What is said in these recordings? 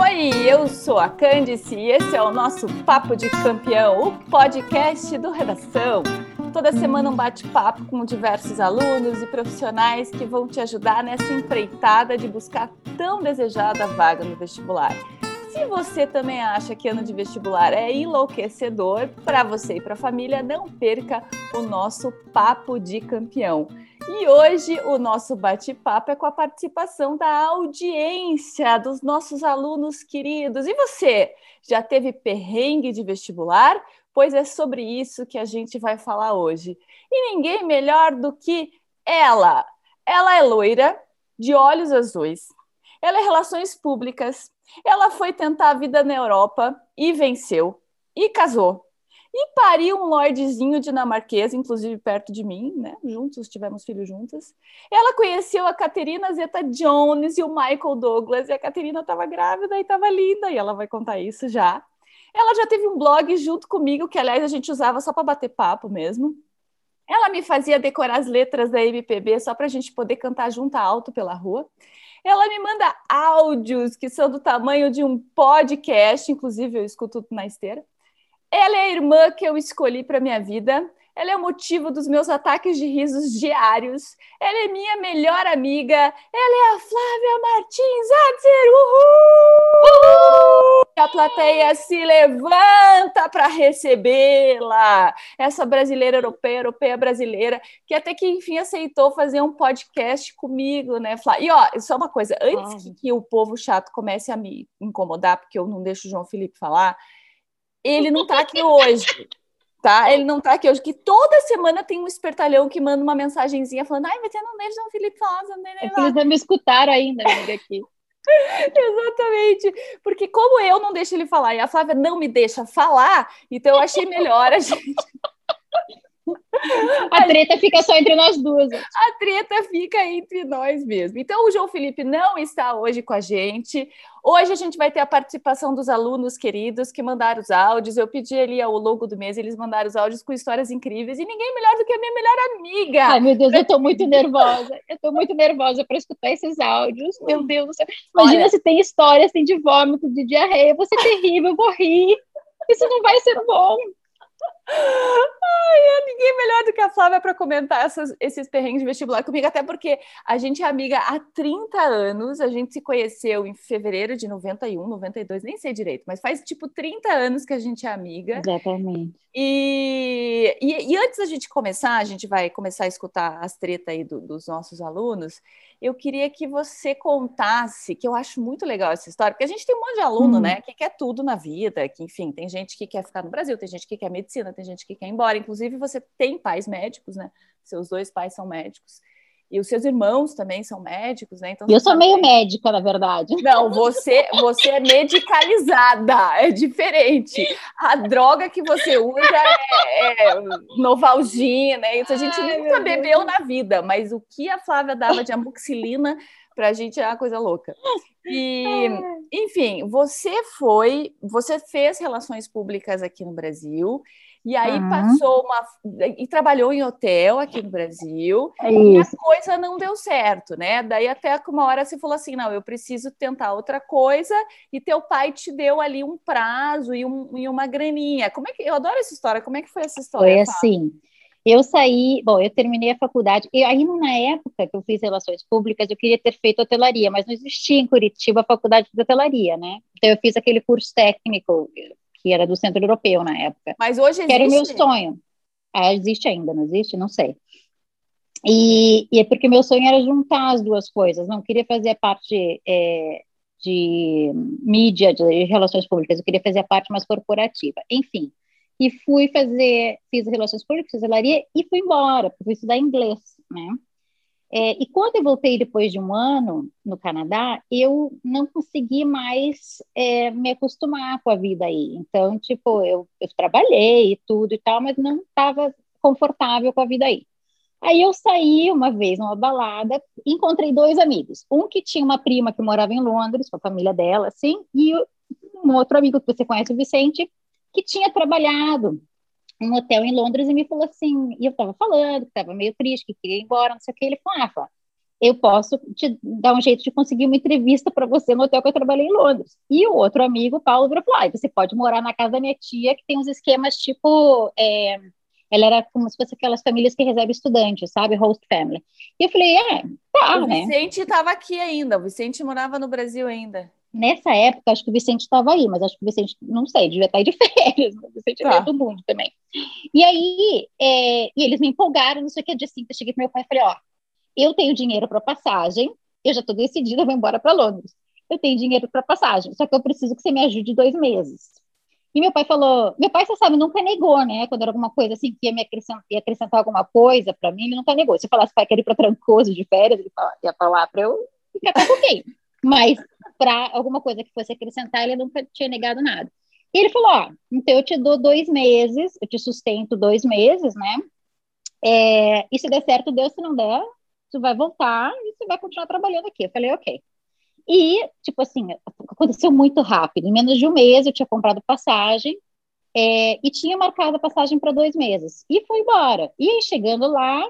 Oi, eu sou a Candice e esse é o nosso Papo de Campeão, o podcast do Redação. Toda semana um bate-papo com diversos alunos e profissionais que vão te ajudar nessa empreitada de buscar tão desejada vaga no vestibular. Se você também acha que ano de vestibular é enlouquecedor para você e para a família, não perca o nosso Papo de Campeão. E hoje o nosso bate-papo é com a participação da audiência dos nossos alunos queridos. E você, já teve perrengue de vestibular? Pois é sobre isso que a gente vai falar hoje. E ninguém melhor do que ela. Ela é loira, de olhos azuis. Ela é relações públicas. Ela foi tentar a vida na Europa e venceu. E casou e pariu um lordezinho dinamarquês, inclusive perto de mim, né? Juntos, tivemos filhos juntos. Ela conheceu a Caterina Zeta Jones e o Michael Douglas, e a Caterina estava grávida e estava linda, e ela vai contar isso já. Ela já teve um blog junto comigo, que aliás a gente usava só para bater papo mesmo. Ela me fazia decorar as letras da MPB só para a gente poder cantar junto alto pela rua. Ela me manda áudios que são do tamanho de um podcast, inclusive eu escuto na esteira. Ela é a irmã que eu escolhi para minha vida. Ela é o motivo dos meus ataques de risos diários. Ela é minha melhor amiga. Ela é a Flávia Martins Adzer. Uhul! A plateia se levanta para recebê-la. Essa brasileira europeia, europeia brasileira, que até que enfim aceitou fazer um podcast comigo, né, Flávia? E ó, só uma coisa, antes que, que o povo chato comece a me incomodar, porque eu não deixo o João Felipe falar, ele não está aqui hoje. Tá? Ele não está aqui hoje, que toda semana tem um espertalhão que manda uma mensagenzinha falando, ai, mas você não deixa o Felipe falar, não deixa é Eles me escutar ainda, amiga, aqui. Exatamente, porque como eu não deixo ele falar e a Flávia não me deixa falar, então eu achei melhor a gente a treta fica só entre nós duas. A treta fica entre nós mesmo. Então, o João Felipe não está hoje com a gente. Hoje a gente vai ter a participação dos alunos queridos que mandaram os áudios. Eu pedi ali ao longo do mês, eles mandaram os áudios com histórias incríveis. E ninguém melhor do que a minha melhor amiga. Ai, meu Deus, eu estou muito nervosa. Eu estou muito nervosa para escutar esses áudios. Meu Deus do céu. Imagina Olha, se tem histórias, tem de vômito, de diarreia. Você é terrível, eu vou rir. Isso não vai ser bom. Ai, é ninguém melhor do que a Flávia para comentar essas, esses perrengues de vestibular comigo, até porque a gente é amiga há 30 anos, a gente se conheceu em fevereiro de 91, 92, nem sei direito, mas faz tipo 30 anos que a gente é amiga. Exatamente. E, e, e antes da gente começar, a gente vai começar a escutar as tretas aí do, dos nossos alunos eu queria que você contasse, que eu acho muito legal essa história, porque a gente tem um monte de aluno, hum. né, que quer tudo na vida, que, enfim, tem gente que quer ficar no Brasil, tem gente que quer medicina, tem gente que quer ir embora. Inclusive, você tem pais médicos, né? Seus dois pais são médicos. E os seus irmãos também são médicos, né? Então, eu sou meio médica, na verdade. Não, você, você é medicalizada, é diferente. A droga que você usa é, é novalgina, isso a gente Ai, nunca bebeu na vida, mas o que a Flávia dava de amoxilina para a gente é uma coisa louca. E, enfim, você foi, você fez relações públicas aqui no Brasil e aí uhum. passou uma. e trabalhou em hotel aqui no Brasil, é e a coisa não deu certo, né? Daí até que uma hora você falou assim: não, eu preciso tentar outra coisa, e teu pai te deu ali um prazo e, um, e uma graninha. Como é que. Eu adoro essa história, como é que foi essa história? Foi assim. Eu saí, bom, eu terminei a faculdade, e aí na época que eu fiz relações públicas, eu queria ter feito hotelaria, mas não existia em Curitiba a faculdade de hotelaria, né? Então eu fiz aquele curso técnico, que era do Centro Europeu na época. Mas hoje existe? Que era o meu sonho. É, existe ainda, não existe? Não sei. E, e, é porque meu sonho era juntar as duas coisas. Não queria fazer a parte é, de mídia, de relações públicas, eu queria fazer a parte mais corporativa. Enfim, e fui fazer, fiz relações públicas, fiz e fui embora, fui estudar inglês, né? É, e quando eu voltei depois de um ano no Canadá, eu não consegui mais é, me acostumar com a vida aí. Então, tipo, eu, eu trabalhei e tudo e tal, mas não estava confortável com a vida aí. Aí eu saí uma vez numa balada, encontrei dois amigos. Um que tinha uma prima que morava em Londres, com a família dela, assim, e um outro amigo que você conhece, o Vicente, que tinha trabalhado um hotel em Londres e me falou assim, e eu estava falando que estava meio triste, que queria ir embora, não sei o que, ele falou, ah, eu posso te dar um jeito de conseguir uma entrevista para você no hotel que eu trabalhei em Londres. E o outro amigo, Paulo, falou: ah, você pode morar na casa da minha tia, que tem uns esquemas tipo. É, ela era como se fosse aquelas famílias que recebem estudantes, sabe? Host family. E eu falei: é, tá, o né? O Vicente estava aqui ainda, o Vicente morava no Brasil ainda. Nessa época, acho que o Vicente estava aí, mas acho que o Vicente, não sei, devia estar aí de férias, o Vicente tá. do mundo também. E aí, é, e eles me empolgaram, não sei o que, dia assim, eu cheguei para meu pai e falei, ó, eu tenho dinheiro para passagem, eu já estou decidida, vou embora para Londres. Eu tenho dinheiro para passagem, só que eu preciso que você me ajude dois meses. E meu pai falou, meu pai, você sabe, nunca negou, né? Quando era alguma coisa assim, que ia me acrescentar, ia acrescentar alguma coisa para mim, ele nunca negou. Se eu falasse, pai, quero ir para Trancoso de férias, ele ia falar para eu ficar com alguém. Mas para alguma coisa que fosse acrescentar, ele nunca tinha negado nada. E ele falou, ó, então eu te dou dois meses, eu te sustento dois meses, né? É, e se der certo, deu, se não der, tu vai voltar e você vai continuar trabalhando aqui. Eu falei, ok. E, tipo assim, aconteceu muito rápido. Em menos de um mês eu tinha comprado passagem é, e tinha marcado a passagem para dois meses. E fui embora. E aí, chegando lá,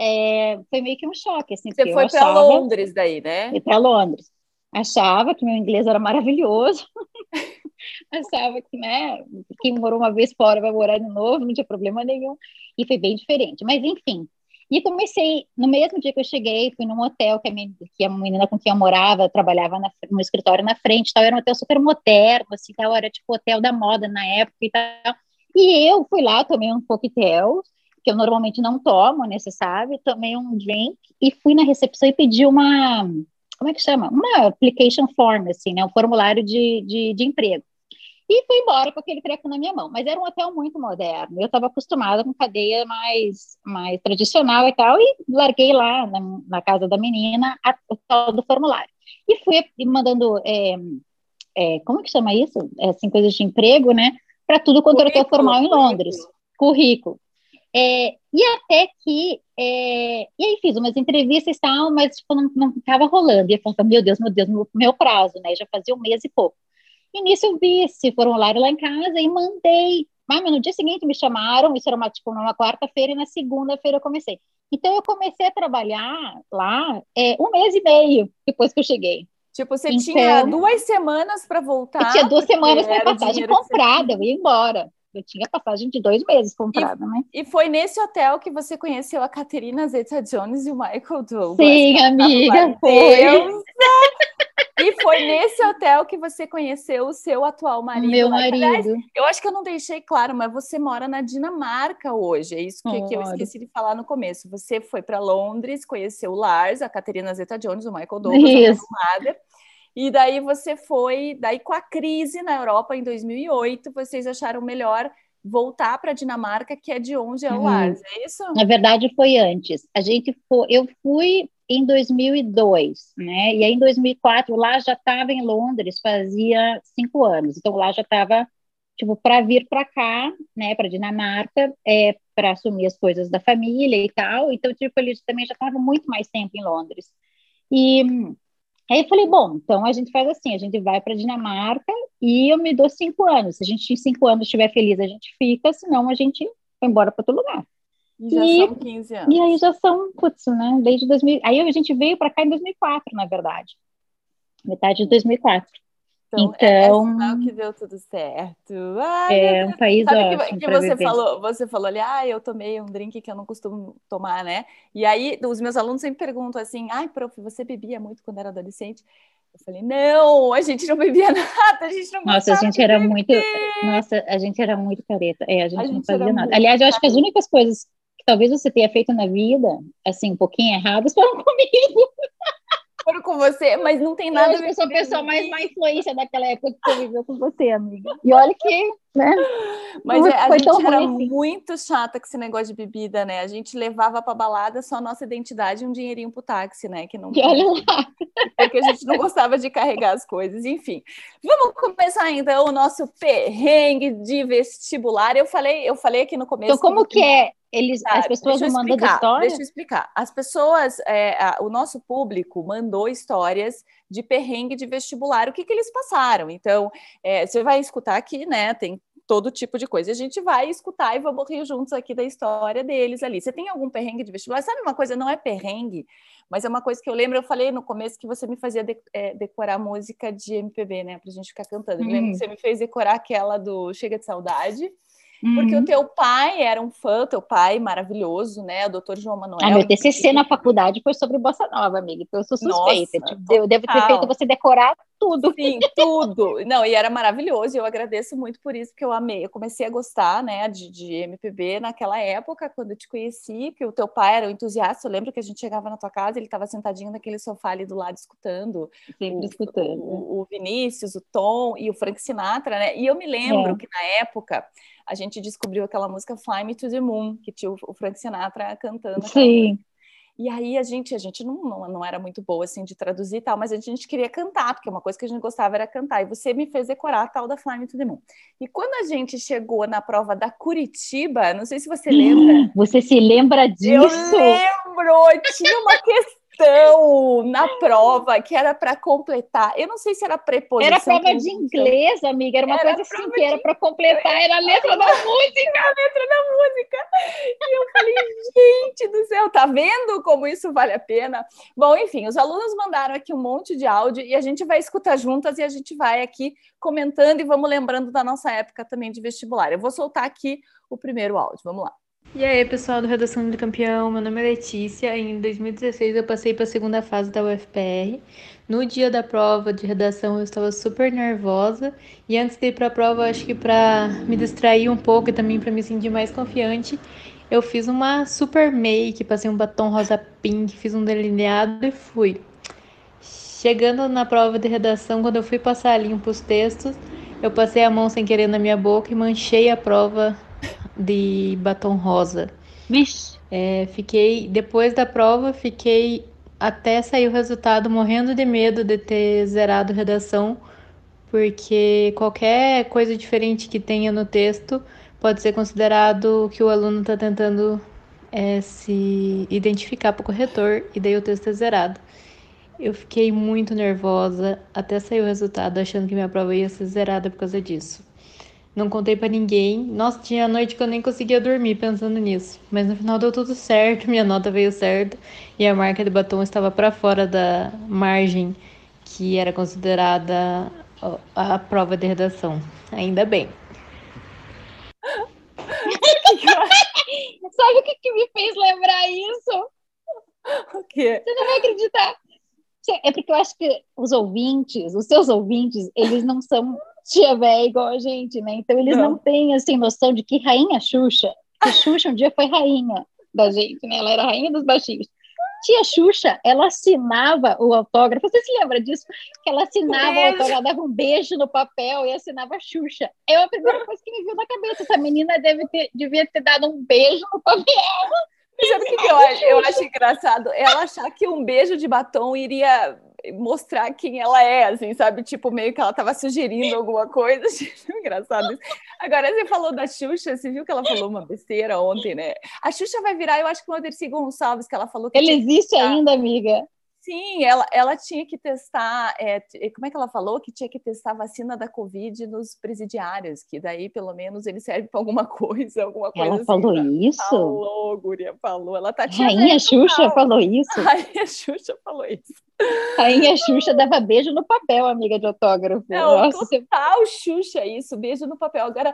é, foi meio que um choque. Assim, Você foi para Londres daí, né? Fui para Londres. Achava que meu inglês era maravilhoso. Achava que, né, quem morou uma vez fora vai morar de novo, não tinha problema nenhum. E foi bem diferente. Mas, enfim, e comecei, no mesmo dia que eu cheguei, fui num hotel que a, minha, que a menina com quem eu morava trabalhava na, no escritório na frente, tal, era um hotel super moderno, assim, tal, era tipo hotel da moda na época e tal. E eu fui lá, tomei um coquetel, que eu normalmente não tomo, né, você sabe, tomei um drink e fui na recepção e pedi uma, como é que chama? Uma application form, assim, né, um formulário de, de, de emprego. E fui embora com aquele treco na minha mão. Mas era um hotel muito moderno. Eu estava acostumada com cadeia mais, mais tradicional e tal, e larguei lá na, na casa da menina a, o tal do formulário. E fui mandando, é, é, como que chama isso? É, assim, coisas de emprego, né? Para tudo quanto era hotel formal em Londres. Currículo. É, e até que, é, e aí fiz umas entrevistas e tal, mas tipo, não estava rolando. E eu falava, meu Deus, meu Deus, meu, meu prazo, né? Já fazia um mês e pouco. E nisso eu vi esse formulário lá em casa e mandei. Mas no dia seguinte me chamaram, isso era uma, tipo, numa quarta-feira, e na segunda-feira eu comecei. Então eu comecei a trabalhar lá é, um mês e meio depois que eu cheguei. Tipo, você então, tinha duas semanas para voltar. Eu tinha duas semanas para passagem comprada, eu ia embora. Eu tinha passagem de dois meses comprada, e, né? E foi nesse hotel que você conheceu a Caterina Zeta-Jones e o Michael Douglas. Sim, amiga, foi. E foi nesse hotel que você conheceu o seu atual marido. Meu marido. Aliás, eu acho que eu não deixei claro, mas você mora na Dinamarca hoje. É isso que, que eu esqueci de falar no começo. Você foi para Londres, conheceu o Lars, a Caterina Zeta-Jones, o Michael Douglas, a Mother. E daí você foi, daí com a crise na Europa em 2008, vocês acharam melhor voltar para a Dinamarca, que é de onde é o hum. Lars, é isso? Na verdade foi antes. A gente foi, eu fui em 2002, né? E aí em 2004 lá já estava em Londres, fazia cinco anos. Então lá já estava tipo para vir para cá, né? Para Dinamarca, é, para assumir as coisas da família e tal. Então tipo ele também já estava muito mais tempo em Londres. E aí eu falei, bom, então a gente faz assim, a gente vai para Dinamarca e eu me dou cinco anos. Se a gente em cinco anos estiver feliz, a gente fica, senão a gente vai embora para outro lugar. E já e, são 15 anos. E aí já são, putz, né? Desde 2000. Aí a gente veio para cá em 2004, na verdade. Metade de 2004. Então, então é que deu tudo certo. Ai, é um país Sabe ótimo que, que você falou, você falou ali, ah, eu tomei um drink que eu não costumo tomar, né? E aí os meus alunos sempre perguntam assim, ai, prof, você bebia muito quando era adolescente? Eu falei, não, a gente não bebia nada, a gente não Nossa, a gente era muito, nossa, a gente era muito careta. É, a gente, a gente não fazia nada. Aliás, eu acho que as únicas coisas talvez você tenha feito na vida, assim, um pouquinho erradas, foram comigo. Foram com você, mas não tem nada eu. Eu sou a pessoa mais má influência daquela época que você viveu com você, amiga. E olha que, né? Mas é, a gente era assim. muito chata com esse negócio de bebida, né? A gente levava pra balada só a nossa identidade e um dinheirinho pro táxi, né? Que não. E olha lá. Porque a gente não gostava de carregar as coisas, enfim. Vamos começar então o nosso perrengue de vestibular. Eu falei, eu falei aqui no começo. Então, como que é eles, tá, as pessoas não mandam história? Deixa eu explicar. As pessoas, é, a, o nosso público mandou histórias de perrengue de vestibular, o que, que eles passaram. Então, é, você vai escutar aqui, né? Tem todo tipo de coisa. A gente vai escutar e vamos rir juntos aqui da história deles ali. Você tem algum perrengue de vestibular? Sabe uma coisa, não é perrengue, mas é uma coisa que eu lembro, eu falei no começo que você me fazia de, é, decorar música de MPB, né, pra gente ficar cantando. Eu lembro que uhum. você me fez decorar aquela do Chega de Saudade. Porque uhum. o teu pai era um fã, teu pai maravilhoso, né? O doutor João Manuel. Ah, meu TCC na faculdade foi sobre Bossa Nova, amiga. Então eu sou suspeita. Nossa, tipo, eu devo ter feito você decorar tudo. Sim, tudo. Não, e era maravilhoso. E eu agradeço muito por isso, porque eu amei. Eu comecei a gostar, né, de, de MPB naquela época, quando eu te conheci, que o teu pai era um entusiasta. Eu lembro que a gente chegava na tua casa, ele estava sentadinho naquele sofá ali do lado, escutando. Sempre o, escutando. O, o, Vinícius, o Tom e o Frank Sinatra, né? E eu me lembro é. que na época a gente descobriu aquela música Fly Me to the Moon, que tinha o Frank Sinatra cantando. Sim. E aí a gente, a gente não, não, não, era muito boa assim de traduzir e tal, mas a gente queria cantar, porque uma coisa que a gente gostava era cantar. E você me fez decorar a tal da Fly Me to the Moon. E quando a gente chegou na prova da Curitiba, não sei se você lembra. Você se lembra disso? Eu lembro! Tinha uma questão questão na prova que era para completar. Eu não sei se era preposição. Era prova de inglês, amiga. Era uma era coisa assim que era para completar, era a letra da música. A letra da música. E eu falei, gente do céu, tá vendo como isso vale a pena? Bom, enfim, os alunos mandaram aqui um monte de áudio e a gente vai escutar juntas e a gente vai aqui comentando e vamos lembrando da nossa época também de vestibular. Eu vou soltar aqui o primeiro áudio. Vamos lá. E aí, pessoal do Redação do Campeão, meu nome é Letícia. Em 2016 eu passei para a segunda fase da UFPR. No dia da prova de redação eu estava super nervosa e antes de ir para a prova, acho que para me distrair um pouco e também para me sentir mais confiante, eu fiz uma super make, passei um batom rosa pink, fiz um delineado e fui. Chegando na prova de redação, quando eu fui passar limpo os textos, eu passei a mão sem querer na minha boca e manchei a prova de batom rosa. Vixe. É, fiquei, depois da prova, fiquei até sair o resultado morrendo de medo de ter zerado redação, porque qualquer coisa diferente que tenha no texto pode ser considerado que o aluno está tentando é, se identificar para o corretor e daí o texto é zerado. Eu fiquei muito nervosa até sair o resultado, achando que minha prova ia ser zerada por causa disso. Não contei para ninguém. Nossa, tinha noite que eu nem conseguia dormir pensando nisso. Mas no final deu tudo certo, minha nota veio certa e a marca de batom estava para fora da margem que era considerada a prova de redação. Ainda bem. Sabe o que, que me fez lembrar isso? O quê? Você não vai acreditar. É porque eu acho que os ouvintes, os seus ouvintes, eles não são tia velha igual a gente, né? Então eles não. não têm assim noção de que rainha Xuxa, que Xuxa um dia foi rainha da gente, né? Ela era rainha dos baixinhos. Tia Xuxa, ela assinava o autógrafo. Você se lembra disso? Que ela assinava o autógrafo, dava um beijo no papel e assinava Xuxa. É a primeira coisa que me viu na cabeça. Essa menina deve ter, devia ter dado um beijo no papel. Sabe o que, eu, eu acho engraçado? Ela achar que um beijo de batom iria mostrar quem ela é, assim, sabe? Tipo, meio que ela estava sugerindo alguma coisa. Engraçado isso. Agora, você falou da Xuxa, você viu que ela falou uma besteira ontem, né? A Xuxa vai virar, eu acho que o Aderci Gonçalves, que ela falou que. Ele existe ainda, amiga. Sim, ela, ela tinha que testar, é, como é que ela falou? Que tinha que testar a vacina da Covid nos presidiários, que daí pelo menos ele serve para alguma coisa, alguma coisa. Ela assim, falou isso? Falou, Guria, falou. Ela tá Rainha Xuxa falou isso? Rainha Xuxa falou isso. Rainha Xuxa dava beijo no papel, amiga de autógrafo. Não, Nossa, total você... Xuxa isso, beijo no papel. Agora,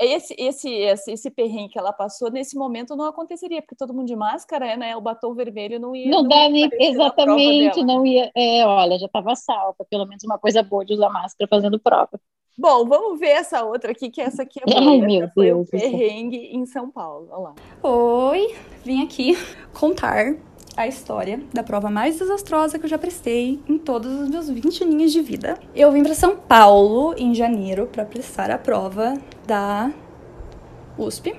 esse, esse, esse, esse perrengue que ela passou, nesse momento não aconteceria, porque todo mundo de máscara, né? O batom vermelho não ia. Não, não dá nem, exatamente, não ia. É, olha, já estava salva, pelo menos uma coisa boa de usar máscara fazendo prova. Bom, vamos ver essa outra aqui, que essa aqui é boa. Ai, meu foi Deus. o perrengue em São Paulo. Olha lá. Oi, vim aqui contar a história da prova mais desastrosa que eu já prestei em todos os meus 20 aninhos de vida. Eu vim para São Paulo em janeiro para prestar a prova da USP.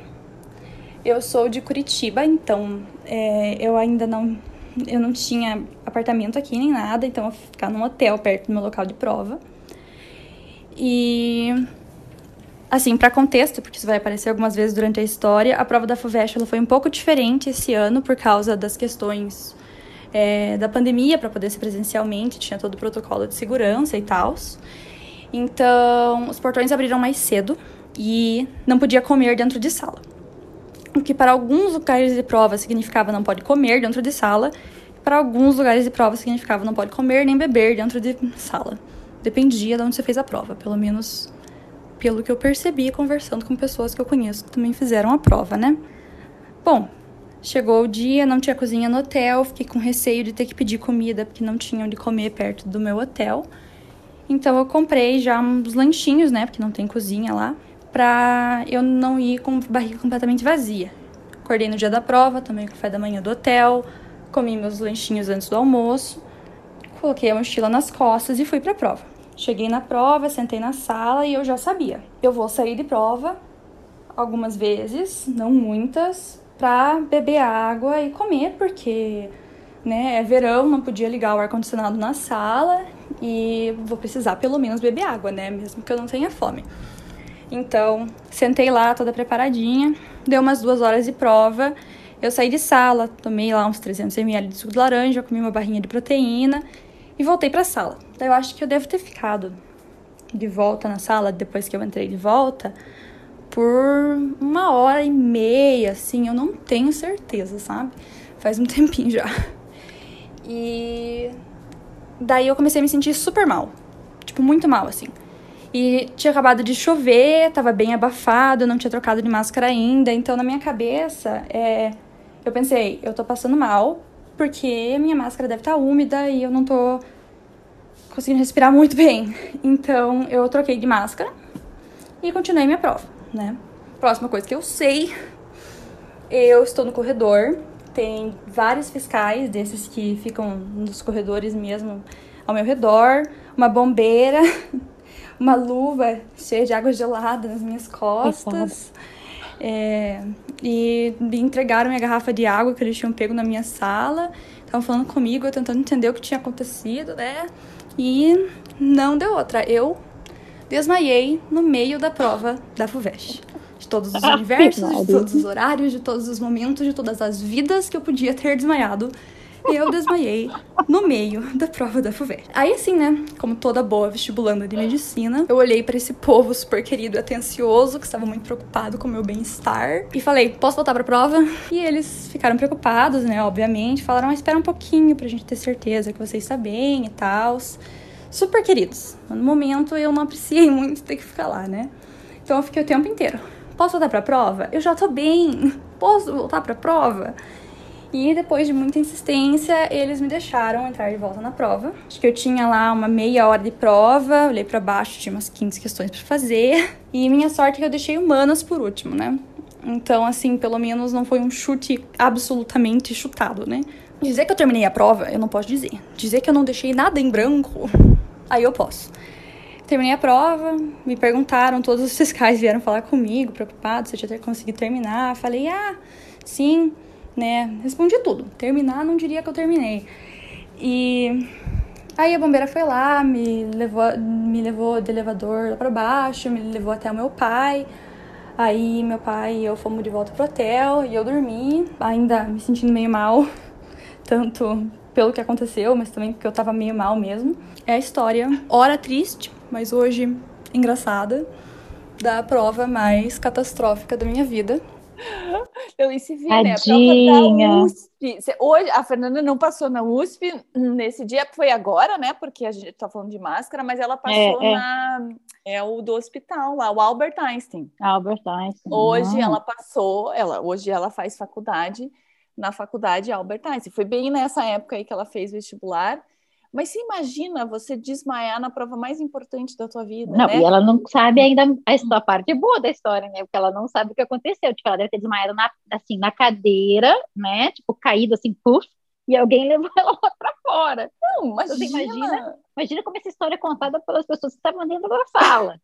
Eu sou de Curitiba, então é, eu ainda não eu não tinha apartamento aqui nem nada, então eu fui ficar num hotel perto do meu local de prova. E Assim, para contexto, porque isso vai aparecer algumas vezes durante a história, a prova da FUVEST ela foi um pouco diferente esse ano por causa das questões é, da pandemia, para poder ser presencialmente, tinha todo o protocolo de segurança e tal. Então, os portões abriram mais cedo e não podia comer dentro de sala. O que para alguns lugares de prova significava não pode comer dentro de sala, para alguns lugares de prova significava não pode comer nem beber dentro de sala. Dependia de onde você fez a prova, pelo menos pelo que eu percebi conversando com pessoas que eu conheço que também fizeram a prova, né? Bom, chegou o dia, não tinha cozinha no hotel, fiquei com receio de ter que pedir comida porque não tinha onde comer perto do meu hotel. Então eu comprei já uns lanchinhos, né, porque não tem cozinha lá, pra eu não ir com barriga completamente vazia. Acordei no dia da prova, tomei o café da manhã do hotel, comi meus lanchinhos antes do almoço, coloquei a mochila nas costas e fui pra prova. Cheguei na prova, sentei na sala e eu já sabia. Eu vou sair de prova algumas vezes, não muitas, para beber água e comer, porque né, é verão, não podia ligar o ar-condicionado na sala e vou precisar pelo menos beber água, né, mesmo que eu não tenha fome. Então, sentei lá toda preparadinha, deu umas duas horas de prova, eu saí de sala, tomei lá uns 300 ml de suco de laranja, comi uma barrinha de proteína e voltei para a sala. Então, eu acho que eu devo ter ficado de volta na sala depois que eu entrei de volta por uma hora e meia, assim, eu não tenho certeza, sabe? Faz um tempinho já. E daí eu comecei a me sentir super mal, tipo, muito mal, assim. E tinha acabado de chover, tava bem abafado, não tinha trocado de máscara ainda, então na minha cabeça, é, eu pensei, eu tô passando mal, porque minha máscara deve estar tá úmida e eu não tô conseguindo respirar muito bem. Então eu troquei de máscara e continuei minha prova, né? Próxima coisa que eu sei, eu estou no corredor, tem vários fiscais desses que ficam nos corredores mesmo ao meu redor, uma bombeira, uma luva cheia de água gelada nas minhas costas. É, e me entregaram minha garrafa de água que eles tinham pego na minha sala. Estavam falando comigo, eu tentando entender o que tinha acontecido, né? E não deu outra. Eu desmaiei no meio da prova da FUVEST. De todos os universos, de todos os horários, de todos os momentos, de todas as vidas que eu podia ter desmaiado eu desmaiei no meio da prova da FUVEST. Aí assim, né, como toda boa vestibulanda de medicina, eu olhei para esse povo super querido e atencioso, que estava muito preocupado com o meu bem-estar, e falei, posso voltar pra prova? E eles ficaram preocupados, né, obviamente, falaram, ah, espera um pouquinho pra gente ter certeza que você está bem e tal. Super queridos. No momento eu não apreciei muito ter que ficar lá, né? Então eu fiquei o tempo inteiro. Posso voltar pra prova? Eu já tô bem. Posso voltar pra prova? E depois de muita insistência, eles me deixaram entrar de volta na prova. Acho que eu tinha lá uma meia hora de prova, olhei para baixo, tinha umas 15 questões para fazer. E minha sorte é que eu deixei humanas por último, né? Então, assim, pelo menos não foi um chute absolutamente chutado, né? Dizer que eu terminei a prova, eu não posso dizer. Dizer que eu não deixei nada em branco, aí eu posso. Terminei a prova, me perguntaram, todos os fiscais vieram falar comigo, preocupados se eu tinha conseguido terminar. Falei, ah, sim, né? Respondi tudo. Terminar, não diria que eu terminei. E aí a bombeira foi lá, me levou, me levou de elevador lá pra baixo, me levou até o meu pai. Aí meu pai e eu fomos de volta pro hotel e eu dormi, ainda me sentindo meio mal, tanto pelo que aconteceu, mas também porque eu tava meio mal mesmo. É a história, hora triste, mas hoje engraçada, da prova mais catastrófica da minha vida. Então, e se vê, né? A prova da USP. Hoje, a Fernanda não passou na USP nesse dia, foi agora, né? Porque a gente tá falando de máscara, mas ela passou é, é. na. É o do hospital lá, o Albert Einstein. Albert Einstein. Hoje ela passou, ela, hoje ela faz faculdade na faculdade Albert Einstein. Foi bem nessa época aí que ela fez vestibular. Mas se imagina você desmaiar na prova mais importante da tua vida, Não, né? e ela não sabe ainda a, a parte boa da história, né? Porque ela não sabe o que aconteceu. Tipo, ela deve ter desmaiado na, assim, na cadeira, né? Tipo, caído assim, puf, e alguém levou ela lá pra fora. Não, imagina. imagina. Imagina como essa história é contada pelas pessoas que estavam dentro da sala.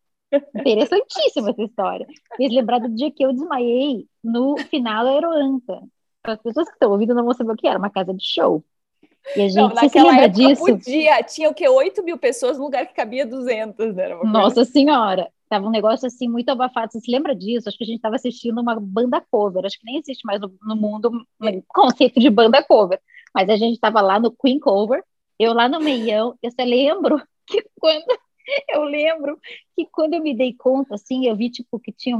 Interessantíssima essa história. Fez lembrar do dia que eu desmaiei no final da Aeroanta. As pessoas que estão ouvindo não vão saber o que era, uma casa de show. E a gente não, se época disso? podia, tinha o que 8 mil pessoas no lugar que cabia 200, né? Nossa assim. senhora, tava um negócio assim muito abafado. Você se lembra disso? Acho que a gente estava assistindo uma banda cover. Acho que nem existe mais no, no mundo um conceito de banda cover. Mas a gente estava lá no Queen Cover, eu lá no meião. Eu só lembro que quando eu lembro que quando eu me dei conta, assim, eu vi, tipo, que tinha,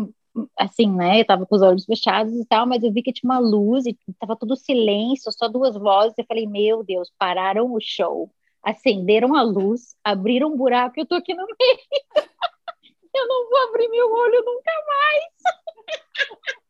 assim, né, eu tava com os olhos fechados e tal, mas eu vi que tinha uma luz e tava tudo silêncio, só duas vozes, eu falei, meu Deus, pararam o show, acenderam a luz, abriram um buraco e eu tô aqui no meio. eu não vou abrir meu olho nunca mais.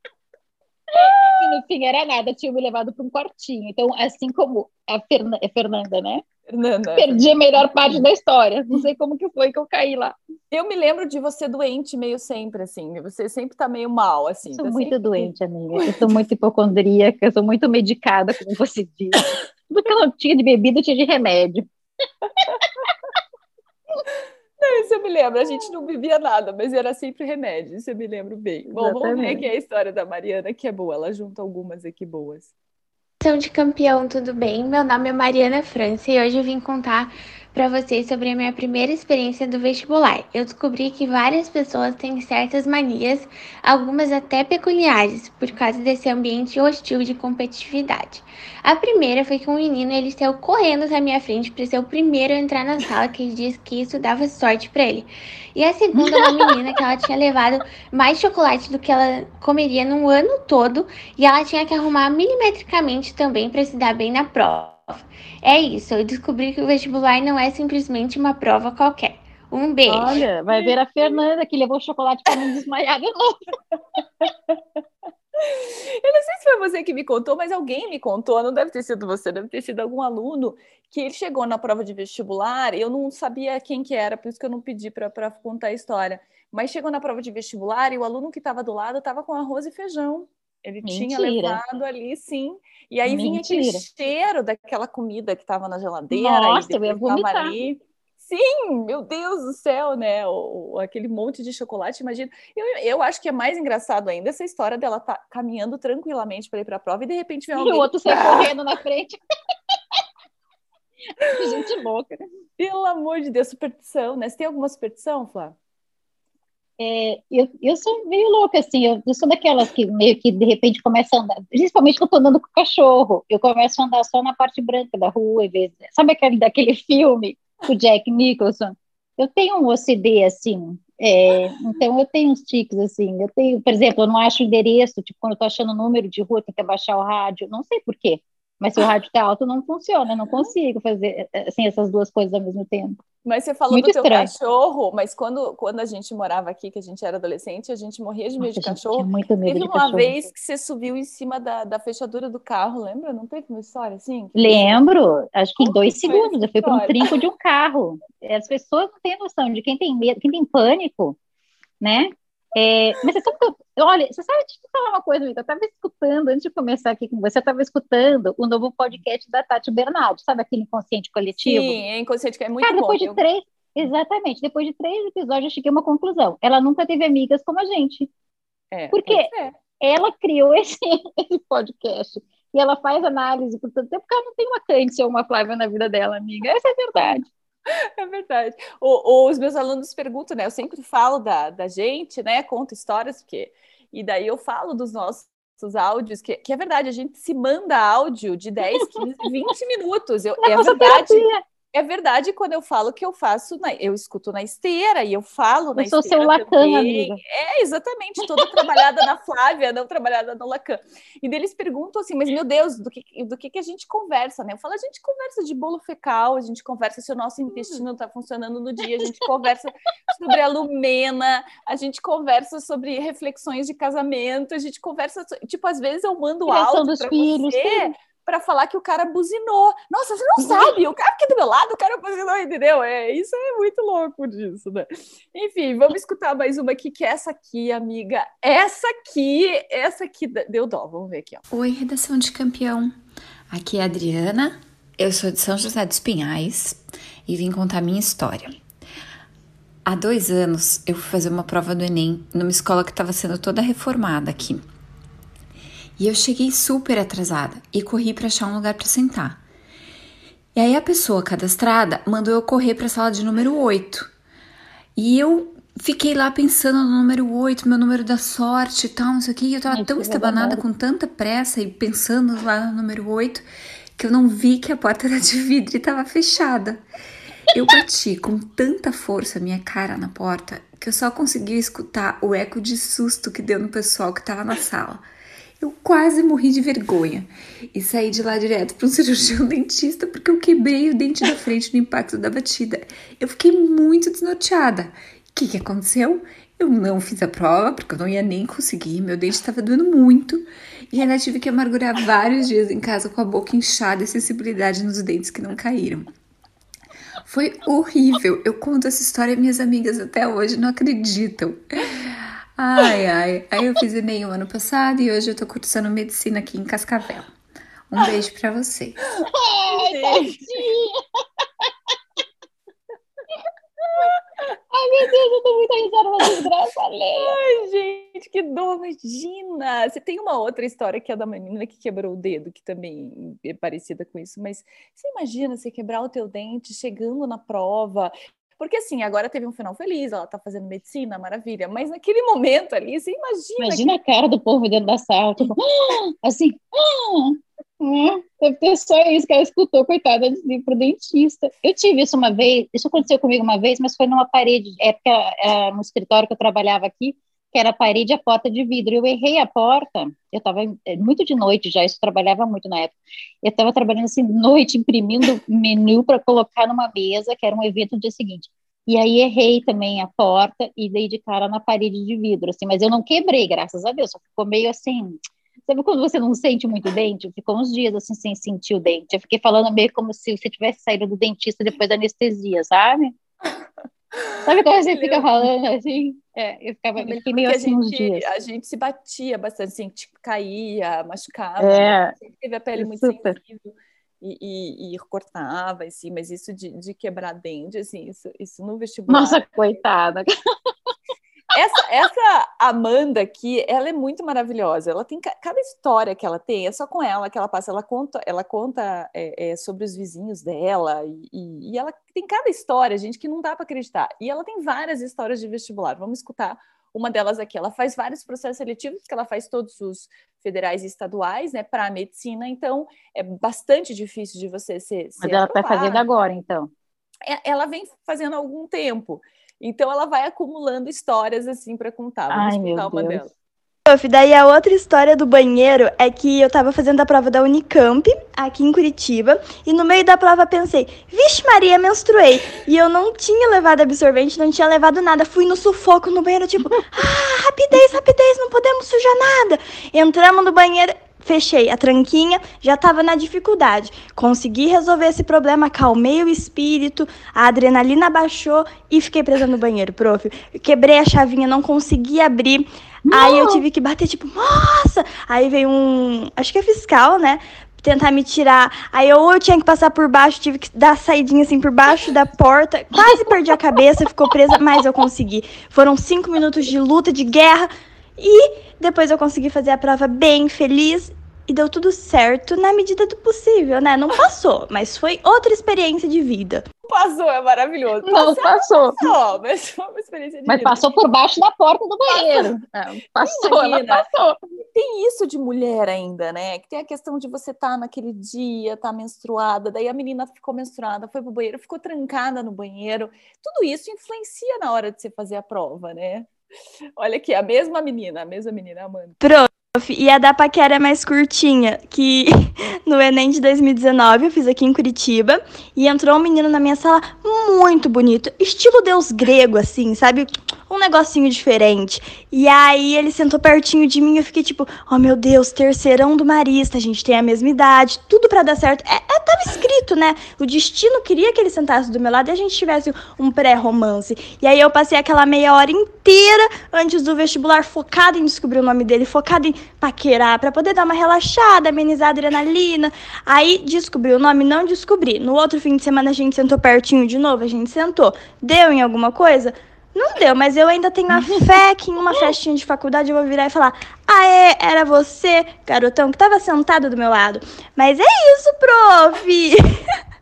e no fim era nada, tinha me levado para um quartinho. Então, assim como a Fern é Fernanda, né? Fernanda. Perdi a melhor parte da história. Não sei como que foi que eu caí lá. Eu me lembro de você doente meio sempre, assim. Você sempre tá meio mal, assim. Eu sou tá muito sempre... doente, amiga. Eu sou muito hipocondríaca, eu sou muito medicada, como você disse. Tudo que eu não tinha de bebida, eu tinha de remédio. Não, isso eu me lembro. A gente não bebia nada, mas era sempre remédio. Isso eu me lembro bem. Bom, vamos ver aqui a história da Mariana, que é boa. Ela junta algumas aqui boas. de campeão, tudo bem? Meu nome é Mariana França e hoje eu vim contar para vocês sobre a minha primeira experiência do vestibular. Eu descobri que várias pessoas têm certas manias, algumas até peculiares, por causa desse ambiente hostil de competitividade. A primeira foi que um menino ele saiu correndo na minha frente para ser o primeiro a entrar na sala, que ele disse que isso dava sorte para ele. E a segunda uma menina que ela tinha levado mais chocolate do que ela comeria no ano todo e ela tinha que arrumar milimetricamente também para se dar bem na prova. É isso, eu descobri que o vestibular não é simplesmente uma prova qualquer. Um beijo. Olha, vai ver a Fernanda que levou chocolate para não desmaiar de novo. Eu não sei se foi você que me contou, mas alguém me contou, não deve ter sido você, deve ter sido algum aluno que ele chegou na prova de vestibular, eu não sabia quem que era, por isso que eu não pedi para contar a história. Mas chegou na prova de vestibular e o aluno que estava do lado estava com arroz e feijão. Ele Mentira. tinha levado ali, sim. E aí Mentira. vinha aquele cheiro daquela comida que estava na geladeira. Nossa, eu ia vomitar. Ali. Sim, meu Deus do céu, né? O, aquele monte de chocolate, imagina. Eu, eu acho que é mais engraçado ainda essa história dela tá caminhando tranquilamente para ir para a prova e de repente vem alguém. E o outro sai correndo na frente. Gente louca. Pelo amor de Deus, superstição, né? Você tem alguma superstição, Flávia? É, eu, eu sou meio louca, assim, eu, eu, sou daquelas que meio que de repente começa a andar, principalmente quando eu tô andando com o cachorro, eu começo a andar só na parte branca da rua, em vez, sabe aquele daquele filme com o Jack Nicholson? Eu tenho um OCD, assim, é, então eu tenho uns tiques, assim, eu tenho, por exemplo, eu não acho endereço, tipo, quando eu tô achando número de rua, tem que abaixar o rádio, não sei por quê, mas se o rádio tá alto, não funciona, eu não consigo fazer, assim, essas duas coisas ao mesmo tempo. Mas você falou Muito do teu estranho. cachorro, mas quando, quando a gente morava aqui, que a gente era adolescente, a gente morria de medo Nossa, de cachorro. Muito medo teve uma cachorro. vez que você subiu em cima da, da fechadura do carro, lembra? Não teve uma história assim? Lembro, acho que em dois segundos. Eu fui para um trinco de um carro. As pessoas não têm noção de quem tem medo, quem tem pânico, né? É, mas você sabe que eu, olha, você sabe, deixa eu falar uma coisa, Vitor, eu estava escutando, antes de começar aqui com você, eu estava escutando o novo podcast da Tati Bernardo, sabe aquele inconsciente coletivo? Sim, é inconsciente, que é muito Cara, bom. depois de três, exatamente, depois de três episódios eu cheguei a uma conclusão, ela nunca teve amigas como a gente. É, porque ela criou esse, esse podcast e ela faz análise por tanto tempo, porque ela não tem uma Cândice ou uma Flávia na vida dela, amiga, essa é a verdade. É verdade. O, os meus alunos perguntam, né? Eu sempre falo da, da gente, né? Conto histórias, porque. E daí eu falo dos nossos áudios, que, que é verdade, a gente se manda áudio de 10, 15, 20 minutos. Eu, é verdade. Terapia. É verdade quando eu falo que eu faço, na, eu escuto na esteira e eu falo na eu sou esteira. seu Lacan, amiga. É, exatamente, toda trabalhada na Flávia, não trabalhada no Lacan. E deles perguntam assim, mas meu Deus, do que, do que, que a gente conversa, né? Eu falo, a gente conversa de bolo fecal, a gente conversa se o nosso intestino está funcionando no dia, a gente conversa sobre a lumena, a gente conversa sobre reflexões de casamento, a gente conversa, tipo, às vezes eu mando Criação áudio para você para falar que o cara buzinou. Nossa, você não sabe, o cara aqui do meu lado, o cara buzinou, entendeu? É, isso é muito louco disso, né? Enfim, vamos escutar mais uma aqui, que é essa aqui, amiga. Essa aqui, essa aqui deu dó. Vamos ver aqui, ó. Oi, redação de campeão. Aqui é a Adriana, eu sou de São José dos Pinhais e vim contar minha história. Há dois anos eu fui fazer uma prova do Enem numa escola que estava sendo toda reformada aqui. E eu cheguei super atrasada e corri para achar um lugar para sentar. E aí a pessoa cadastrada mandou eu correr para a sala de número 8. E eu fiquei lá pensando no número 8, meu número da sorte e tal, não sei o que. E eu tava tão estabanada com tanta pressa e pensando lá no número 8 que eu não vi que a porta era de vidro e tava fechada. Eu bati com tanta força minha cara na porta que eu só consegui escutar o eco de susto que deu no pessoal que estava na sala. Eu quase morri de vergonha e saí de lá direto para um cirurgião dentista porque eu quebrei o dente da frente no impacto da batida. Eu fiquei muito desnorteada. O que, que aconteceu? Eu não fiz a prova porque eu não ia nem conseguir, meu dente estava doendo muito e ainda tive que amargurar vários dias em casa com a boca inchada e sensibilidade nos dentes que não caíram. Foi horrível. Eu conto essa história e minhas amigas até hoje não acreditam. Ai, ai. Aí eu fiz Enem o ano passado e hoje eu tô cursando medicina aqui em Cascavel. Um beijo pra vocês. Ai, tadinha. Ai, meu Deus, eu tô muito risada na desgraça alheia. Ai, gente, que dor, imagina! Você tem uma outra história que é da menina que quebrou o dedo, que também é parecida com isso, mas você imagina você quebrar o teu dente chegando na prova, porque assim, agora teve um final feliz, ela tá fazendo medicina, maravilha. Mas naquele momento ali, você imagina. Imagina que... a cara do povo dentro da sala, tipo, assim, ah, deve ter só isso que ela escutou, coitada, de ir pro dentista. Eu tive isso uma vez, isso aconteceu comigo uma vez, mas foi numa parede, é porque é, no escritório que eu trabalhava aqui, que era a parede e a porta de vidro. Eu errei a porta, eu estava é, muito de noite já, isso trabalhava muito na época. Eu estava trabalhando assim, noite, imprimindo menu para colocar numa mesa, que era um evento no dia seguinte. E aí errei também a porta e dei de cara na parede de vidro, assim, mas eu não quebrei, graças a Deus, só ficou meio assim, Sabe quando você não sente muito o dente? Ficou uns dias assim sem sentir o dente. Eu fiquei falando meio como se você tivesse saído do dentista depois da anestesia, sabe? Sabe quando você fica falando assim? É, eu ficava eu fiquei meio assim gente, uns dias. A gente se batia bastante, assim, tipo, caía, machucava. É, teve a pele muito super. sensível e, e, e, cortava, assim, mas isso de, de quebrar dente, assim, isso, isso no vestibular. Nossa, coitada. Essa, essa Amanda aqui, ela é muito maravilhosa. Ela tem cada história que ela tem, é só com ela que ela passa. Ela conta, ela conta é, é, sobre os vizinhos dela e, e, ela tem cada história, gente, que não dá para acreditar. E ela tem várias histórias de vestibular. Vamos escutar uma delas aqui. Ela faz vários processos seletivos, que ela faz todos os federais e estaduais, né, para a medicina. Então, é bastante difícil de você ser. Mas ela está fazendo agora, então. É, ela vem fazendo há algum tempo. Então ela vai acumulando histórias assim para contar. Vamos Ai, contar uma Deus. delas. Daí a outra história do banheiro é que eu tava fazendo a prova da Unicamp, aqui em Curitiba, e no meio da prova pensei, vixe Maria, menstruei. E eu não tinha levado absorvente, não tinha levado nada. Fui no sufoco no banheiro, tipo, ah, rapidez, rapidez, não podemos sujar nada. Entramos no banheiro, Fechei a tranquinha, já estava na dificuldade. Consegui resolver esse problema, calmei o espírito, a adrenalina baixou e fiquei presa no banheiro, prof. Quebrei a chavinha, não consegui abrir. Não. Aí eu tive que bater, tipo, nossa! Aí veio um, acho que é fiscal, né? Tentar me tirar. Aí eu, eu tinha que passar por baixo, tive que dar saidinha assim por baixo da porta. Quase perdi a cabeça, ficou presa, mas eu consegui. Foram cinco minutos de luta, de guerra. E depois eu consegui fazer a prova bem feliz e deu tudo certo na medida do possível, né? Não passou, mas foi outra experiência de vida. Passou, é maravilhoso. Não, passou. passou mas foi uma experiência de mas vida. passou por baixo da porta do banheiro. É, passou, ela passou. Tem isso de mulher ainda, né? Que tem a questão de você estar tá naquele dia, estar tá menstruada, daí a menina ficou menstruada, foi pro banheiro, ficou trancada no banheiro. Tudo isso influencia na hora de você fazer a prova, né? Olha aqui, a mesma menina, a mesma menina, Amanda. Pronto. E a da paquera é mais curtinha, que no Enem de 2019 eu fiz aqui em Curitiba e entrou um menino na minha sala muito bonito, estilo deus grego, assim, sabe? Um negocinho diferente. E aí ele sentou pertinho de mim eu fiquei tipo, oh meu Deus, terceirão do Marista, a gente tem a mesma idade, tudo para dar certo. É, é, tava escrito, né? O destino queria que ele sentasse do meu lado e a gente tivesse um pré-romance. E aí eu passei aquela meia hora inteira antes do vestibular focada em descobrir o nome dele, focada em paquerar, para poder dar uma relaxada, amenizar a adrenalina. Aí descobri o nome, não descobri. No outro fim de semana a gente sentou pertinho de novo, a gente sentou. Deu em alguma coisa? Não deu, mas eu ainda tenho a fé que em uma festinha de faculdade eu vou virar e falar: é, era você, garotão, que tava sentado do meu lado. Mas é isso, prof!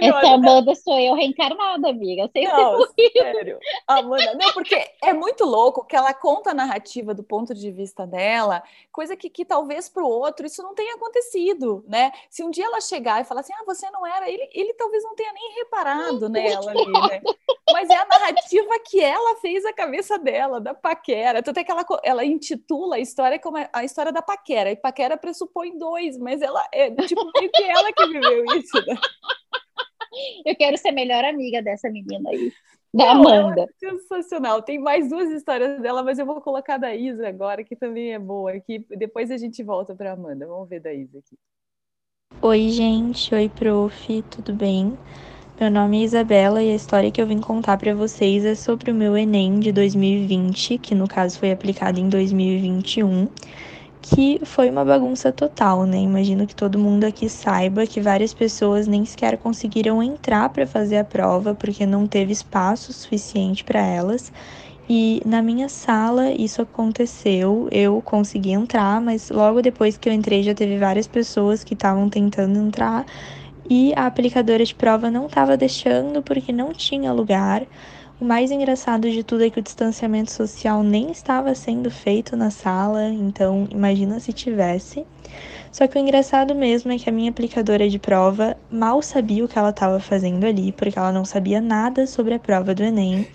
É Essa Amanda sou eu reencarnada, amiga. Sempre não, sério. Amanda, não, porque é muito louco que ela conta a narrativa do ponto de vista dela, coisa que, que talvez para o outro isso não tenha acontecido, né? Se um dia ela chegar e falar assim, ah, você não era, ele, ele talvez não tenha nem reparado nela ali, né? Mas é a narrativa que ela fez a cabeça dela, da paquera. Tanto é que ela, ela intitula a história como a história da paquera. E paquera pressupõe dois, mas ela é tipo meio que ela que viveu isso. Né? Eu quero ser melhor amiga dessa menina aí. Da Não, Amanda. É sensacional. Tem mais duas histórias dela, mas eu vou colocar da Isa agora, que também é boa. Que depois a gente volta para Amanda. Vamos ver da Isa aqui. Oi, gente. Oi, prof. Tudo bem? Meu nome é Isabela e a história que eu vim contar para vocês é sobre o meu Enem de 2020, que no caso foi aplicado em 2021 que foi uma bagunça total, né? Imagino que todo mundo aqui saiba que várias pessoas nem sequer conseguiram entrar para fazer a prova porque não teve espaço suficiente para elas. E na minha sala isso aconteceu, eu consegui entrar, mas logo depois que eu entrei já teve várias pessoas que estavam tentando entrar e a aplicadora de prova não estava deixando porque não tinha lugar. O mais engraçado de tudo é que o distanciamento social nem estava sendo feito na sala, então imagina se tivesse. Só que o engraçado mesmo é que a minha aplicadora de prova mal sabia o que ela estava fazendo ali, porque ela não sabia nada sobre a prova do Enem.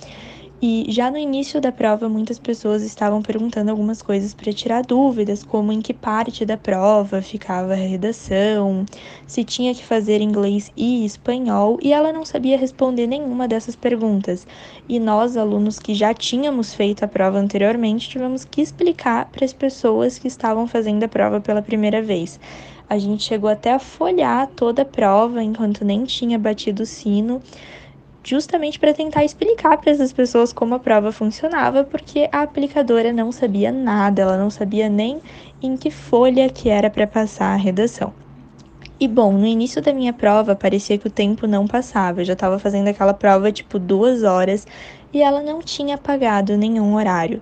E já no início da prova, muitas pessoas estavam perguntando algumas coisas para tirar dúvidas, como em que parte da prova ficava a redação, se tinha que fazer inglês e espanhol, e ela não sabia responder nenhuma dessas perguntas. E nós, alunos que já tínhamos feito a prova anteriormente, tivemos que explicar para as pessoas que estavam fazendo a prova pela primeira vez. A gente chegou até a folhar toda a prova enquanto nem tinha batido o sino justamente para tentar explicar para essas pessoas como a prova funcionava, porque a aplicadora não sabia nada, ela não sabia nem em que folha que era para passar a redação. E bom, no início da minha prova parecia que o tempo não passava, eu já estava fazendo aquela prova tipo duas horas e ela não tinha pagado nenhum horário.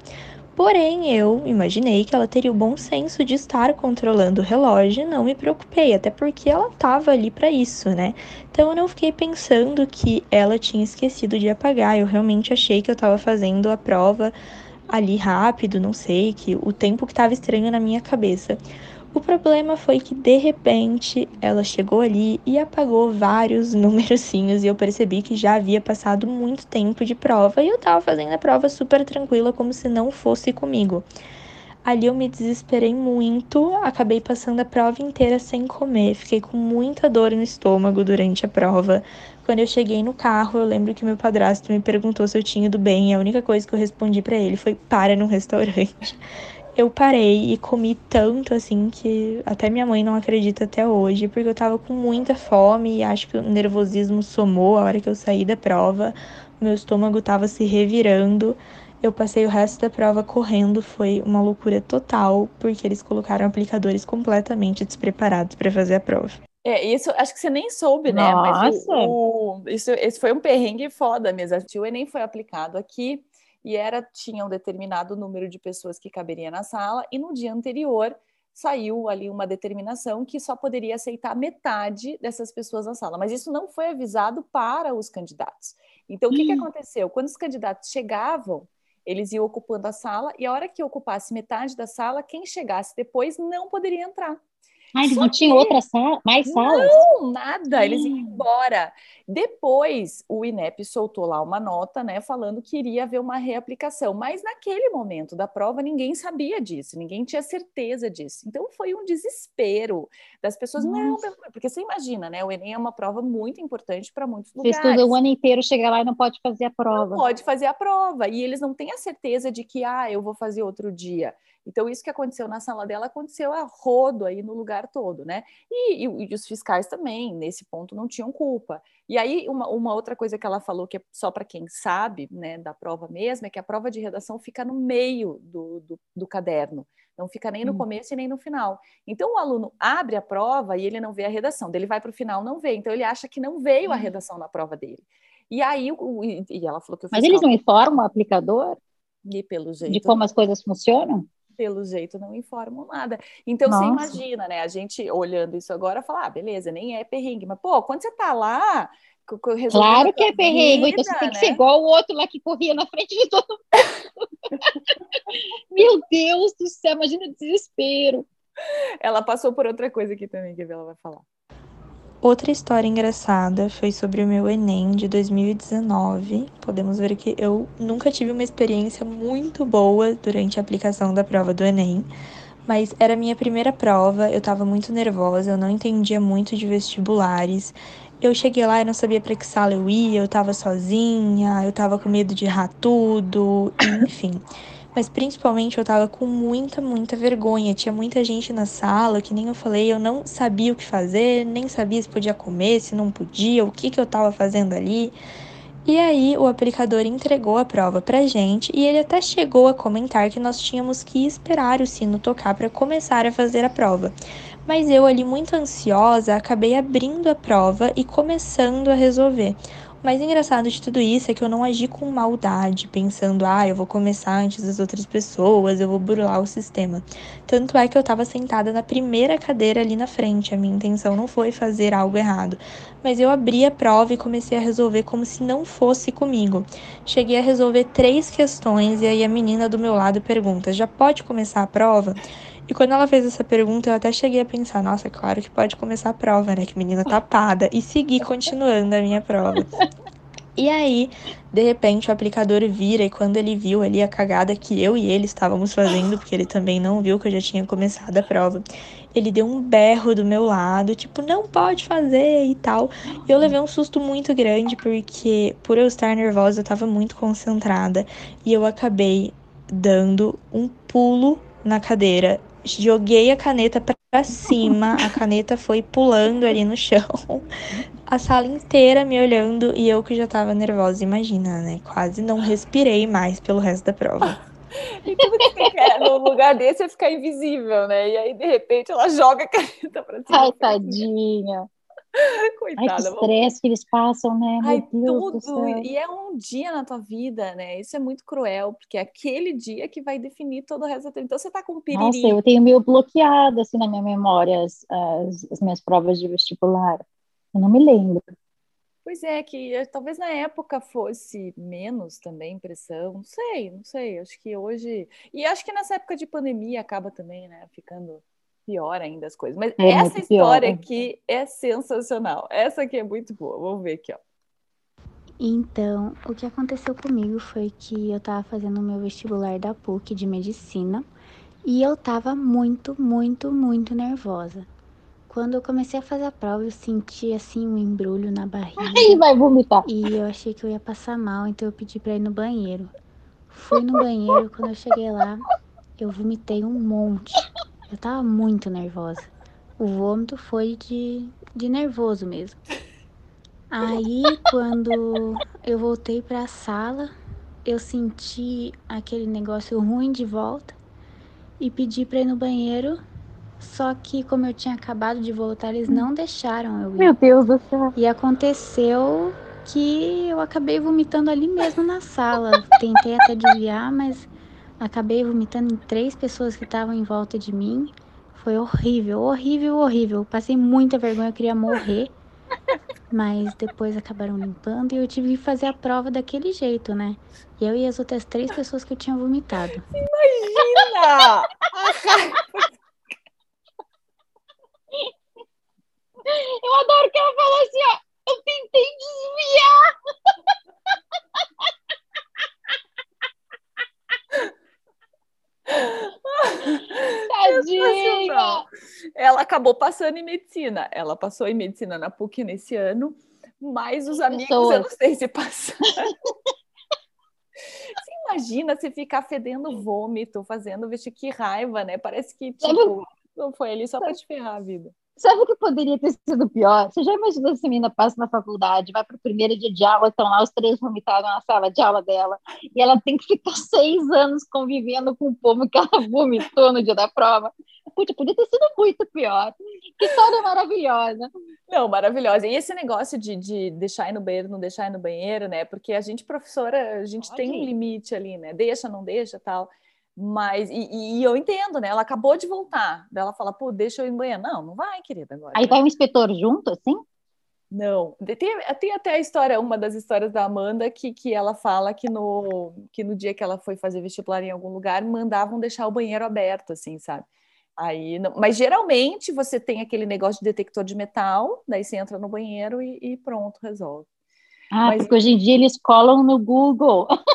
Porém, eu imaginei que ela teria o bom senso de estar controlando o relógio não me preocupei, até porque ela estava ali para isso, né? Então eu não fiquei pensando que ela tinha esquecido de apagar. Eu realmente achei que eu estava fazendo a prova ali rápido, não sei, que o tempo que estava estranho na minha cabeça. O problema foi que de repente ela chegou ali e apagou vários numerocinhos e eu percebi que já havia passado muito tempo de prova e eu tava fazendo a prova super tranquila, como se não fosse comigo. Ali eu me desesperei muito, acabei passando a prova inteira sem comer, fiquei com muita dor no estômago durante a prova. Quando eu cheguei no carro, eu lembro que meu padrasto me perguntou se eu tinha ido bem, e a única coisa que eu respondi para ele foi para no restaurante eu parei e comi tanto assim que até minha mãe não acredita até hoje, porque eu tava com muita fome e acho que o nervosismo somou a hora que eu saí da prova. Meu estômago tava se revirando. Eu passei o resto da prova correndo, foi uma loucura total, porque eles colocaram aplicadores completamente despreparados para fazer a prova. É, isso acho que você nem soube, né? Nossa. Mas o, o, isso, esse foi um perrengue foda mesmo. O Enem foi aplicado aqui e era tinha um determinado número de pessoas que caberia na sala e no dia anterior saiu ali uma determinação que só poderia aceitar metade dessas pessoas na sala, mas isso não foi avisado para os candidatos. Então, o que, que aconteceu? Quando os candidatos chegavam, eles iam ocupando a sala e a hora que ocupasse metade da sala, quem chegasse depois não poderia entrar. Ah, eles Só não tinham outra sala, mais salas? Não, nada, eles iam embora. Depois, o INEP soltou lá uma nota, né, falando que iria haver uma reaplicação, mas naquele momento da prova ninguém sabia disso, ninguém tinha certeza disso. Então foi um desespero das pessoas, Nossa. não, porque você imagina, né, o Enem é uma prova muito importante para muitos lugares. Você estuda o ano inteiro, chega lá e não pode fazer a prova. Não pode fazer a prova, e eles não têm a certeza de que, ah, eu vou fazer outro dia. Então, isso que aconteceu na sala dela aconteceu a rodo aí no lugar todo, né? E, e, e os fiscais também, nesse ponto, não tinham culpa. E aí, uma, uma outra coisa que ela falou, que é só para quem sabe, né, da prova mesmo, é que a prova de redação fica no meio do, do, do caderno. Não fica nem no hum. começo e nem no final. Então, o aluno abre a prova e ele não vê a redação. Ele vai para o final, não vê. Então, ele acha que não veio a hum. redação na prova dele. E aí, o, e ela falou que Mas eles não informam o aplicador? E pelo jeito. De como as coisas funcionam? Pelo jeito, não informam nada. Então, Nossa. você imagina, né? A gente olhando isso agora, falar, ah, beleza, nem é perrengue. Mas, pô, quando você tá lá, Claro que é perrengue, então você tem que ser né? igual o outro lá que corria na frente de todo mundo. Meu Deus do céu, imagina o desespero. Ela passou por outra coisa aqui também, que ela vai falar. Outra história engraçada foi sobre o meu Enem de 2019. Podemos ver que eu nunca tive uma experiência muito boa durante a aplicação da prova do Enem, mas era a minha primeira prova, eu estava muito nervosa, eu não entendia muito de vestibulares. Eu cheguei lá e não sabia para que sala eu ia, eu estava sozinha, eu estava com medo de errar tudo, enfim mas principalmente eu tava com muita, muita vergonha. Tinha muita gente na sala, que nem eu falei, eu não sabia o que fazer, nem sabia se podia comer, se não podia, o que, que eu tava fazendo ali. E aí o aplicador entregou a prova pra gente e ele até chegou a comentar que nós tínhamos que esperar o sino tocar para começar a fazer a prova. Mas eu ali muito ansiosa, acabei abrindo a prova e começando a resolver mais engraçado de tudo isso é que eu não agi com maldade, pensando, ah, eu vou começar antes das outras pessoas, eu vou burlar o sistema. Tanto é que eu estava sentada na primeira cadeira ali na frente, a minha intenção não foi fazer algo errado. Mas eu abri a prova e comecei a resolver como se não fosse comigo. Cheguei a resolver três questões e aí a menina do meu lado pergunta: já pode começar a prova? E quando ela fez essa pergunta, eu até cheguei a pensar, nossa, claro que pode começar a prova, né? Que menina tapada. E seguir continuando a minha prova. E aí, de repente, o aplicador vira e quando ele viu ali a cagada que eu e ele estávamos fazendo, porque ele também não viu que eu já tinha começado a prova, ele deu um berro do meu lado, tipo, não pode fazer e tal. E eu levei um susto muito grande, porque por eu estar nervosa, eu estava muito concentrada e eu acabei dando um pulo na cadeira joguei a caneta para cima, a caneta foi pulando ali no chão. A sala inteira me olhando e eu que já tava nervosa, imagina, né? Quase não respirei mais pelo resto da prova. E tudo que você quer no lugar desse é ficar invisível, né? E aí, de repente, ela joga a caneta pra cima. Ai, tadinha. Coitada. Ai, que estresse que eles passam, né? Ai, tudo. E é um dia na tua vida, né? Isso é muito cruel, porque é aquele dia que vai definir todo o resto da tua Então você tá com piriri. Nossa, eu tenho meio bloqueado, assim, na minha memória, as, as, as minhas provas de vestibular. Eu não me lembro. Pois é, que eh, talvez na época fosse menos também pressão, não sei, não sei. Acho que hoje. E acho que nessa época de pandemia acaba também, né? Ficando pior ainda as coisas. Mas é essa história pior. aqui é sensacional. Essa aqui é muito boa. Vamos ver aqui, ó. Então, o que aconteceu comigo foi que eu tava fazendo o meu vestibular da PUC de medicina e eu tava muito, muito, muito nervosa. Quando eu comecei a fazer a prova, eu senti assim um embrulho na barriga. Ai, vai vomitar. E eu achei que eu ia passar mal, então eu pedi para ir no banheiro. Fui no banheiro, quando eu cheguei lá, eu vomitei um monte. Eu tava muito nervosa. O vômito foi de, de nervoso mesmo. Aí, quando eu voltei para a sala, eu senti aquele negócio ruim de volta e pedi para ir no banheiro. Só que, como eu tinha acabado de voltar, eles não deixaram eu ir. Meu Deus do céu. E aconteceu que eu acabei vomitando ali mesmo na sala. Tentei até desviar, mas Acabei vomitando em três pessoas que estavam em volta de mim. Foi horrível, horrível, horrível. Passei muita vergonha, eu queria morrer. Mas depois acabaram limpando e eu tive que fazer a prova daquele jeito, né? Eu e as outras três pessoas que eu tinha vomitado. Imagina! eu adoro que ela falou assim, ó. Eu tentei desviar. Tadinha! Ela acabou passando em medicina. Ela passou em medicina na PUC nesse ano, mas os amigos Pessoas. eu não sei se passaram. Você imagina se ficar fedendo vômito, fazendo vestir que raiva, né? Parece que tipo, não foi ali só para te ferrar a vida. Sabe o que poderia ter sido pior? Você já imaginou essa menina passa na faculdade, vai para o primeiro dia de aula, estão lá os três vomitados na sala de aula dela, e ela tem que ficar seis anos convivendo com o povo que ela vomitou no dia da prova. Puta, podia ter sido muito pior. Que história maravilhosa. Não, maravilhosa. E esse negócio de, de deixar ir no banheiro, não deixar ir no banheiro, né? Porque a gente, professora, a gente Pode tem um limite ali, né? Deixa, não deixa, tal. Mas, e, e, eu entendo, né? Ela acabou de voltar. Ela fala, pô, deixa eu ir no banheiro. Não, não vai, querida, agora. Aí vai o inspetor junto, assim? Não. Tem, tem até a história, uma das histórias da Amanda, que, que ela fala que no, que no dia que ela foi fazer vestibular em algum lugar, mandavam deixar o banheiro aberto, assim, sabe? Aí, não, mas geralmente você tem aquele negócio de detector de metal, daí você entra no banheiro e, e pronto, resolve. Ah, mas, porque hoje em dia eles colam no Google.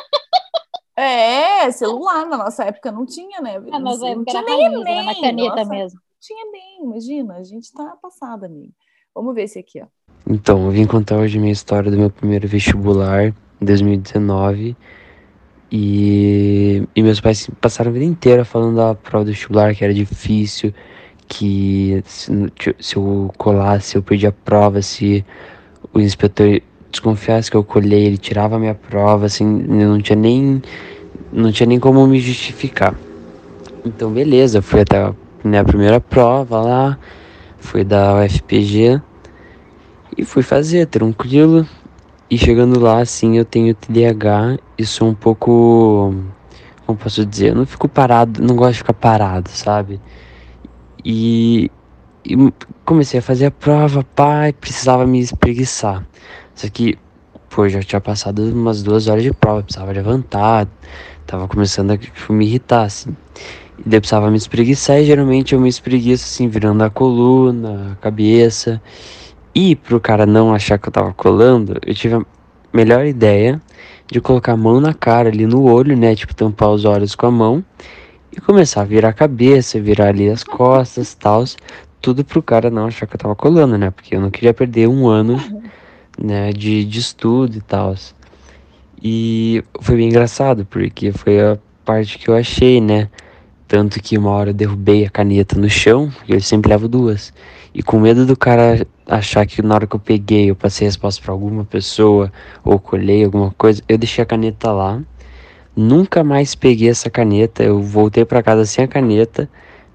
É, celular, na nossa época não tinha, né? Ah, não, não tinha nem, nem na caneta nossa, mesmo. Não tinha nem, imagina, a gente tá passada, amiga. Vamos ver esse aqui, ó. Então, eu vim contar hoje a minha história do meu primeiro vestibular, em 2019. E, e meus pais passaram a vida inteira falando da prova do vestibular, que era difícil, que se, se eu colasse, eu perdia a prova, se o inspetor desconfiasse que eu colhei, ele tirava a minha prova, assim, não tinha nem não tinha nem como me justificar. Então, beleza, fui até a minha primeira prova lá, fui da UFPG e fui fazer, tranquilo. E chegando lá, assim, eu tenho TDAH e sou um pouco. Como posso dizer? Eu não fico parado, não gosto de ficar parado, sabe? E, e comecei a fazer a prova, pai, precisava me espreguiçar. Só que, pô, já tinha passado umas duas horas de prova, precisava levantar, tava começando a tipo, me irritar, assim. E daí precisava me espreguiçar e geralmente eu me espreguiço, assim, virando a coluna, a cabeça. E pro cara não achar que eu tava colando, eu tive a melhor ideia de colocar a mão na cara ali no olho, né? Tipo, tampar os olhos com a mão e começar a virar a cabeça, virar ali as costas, tal, tudo pro cara não achar que eu tava colando, né? Porque eu não queria perder um ano, né, de, de estudo e tal. E foi bem engraçado, porque foi a parte que eu achei, né? Tanto que uma hora eu derrubei a caneta no chão, e eu sempre levo duas. E com medo do cara achar que na hora que eu peguei eu passei a resposta para alguma pessoa ou colhei alguma coisa, eu deixei a caneta lá. Nunca mais peguei essa caneta. Eu voltei para casa sem a caneta.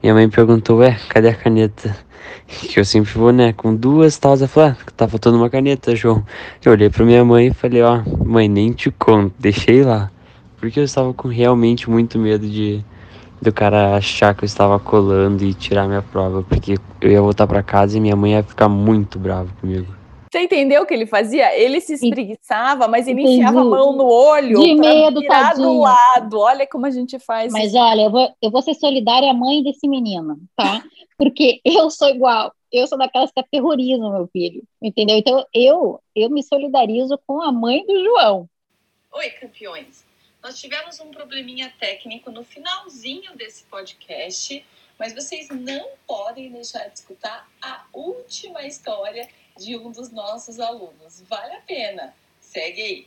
Minha mãe perguntou: Ué, cadê a caneta? Que eu sempre vou, né? Com duas tal. Ela falou: ah, tá faltando uma caneta, João. Eu olhei para minha mãe e falei: Ó, oh, mãe, nem te conto, deixei lá. Porque eu estava com realmente muito medo de do cara achar que eu estava colando e tirar minha prova, porque eu ia voltar para casa e minha mãe ia ficar muito brava comigo. Você entendeu o que ele fazia? Ele se espreguiçava, mas ele Entendi. enfiava a mão no olho de medo, virar tadinho. do lado. Olha como a gente faz. Mas isso. olha, eu vou, eu vou ser solidária à mãe desse menino, tá? Porque eu sou igual. Eu sou daquelas que aterrorizam meu filho, entendeu? Então eu eu me solidarizo com a mãe do João. Oi, campeões. Nós tivemos um probleminha técnico no finalzinho desse podcast, mas vocês não podem deixar de escutar a última história de um dos nossos alunos. Vale a pena. Segue aí.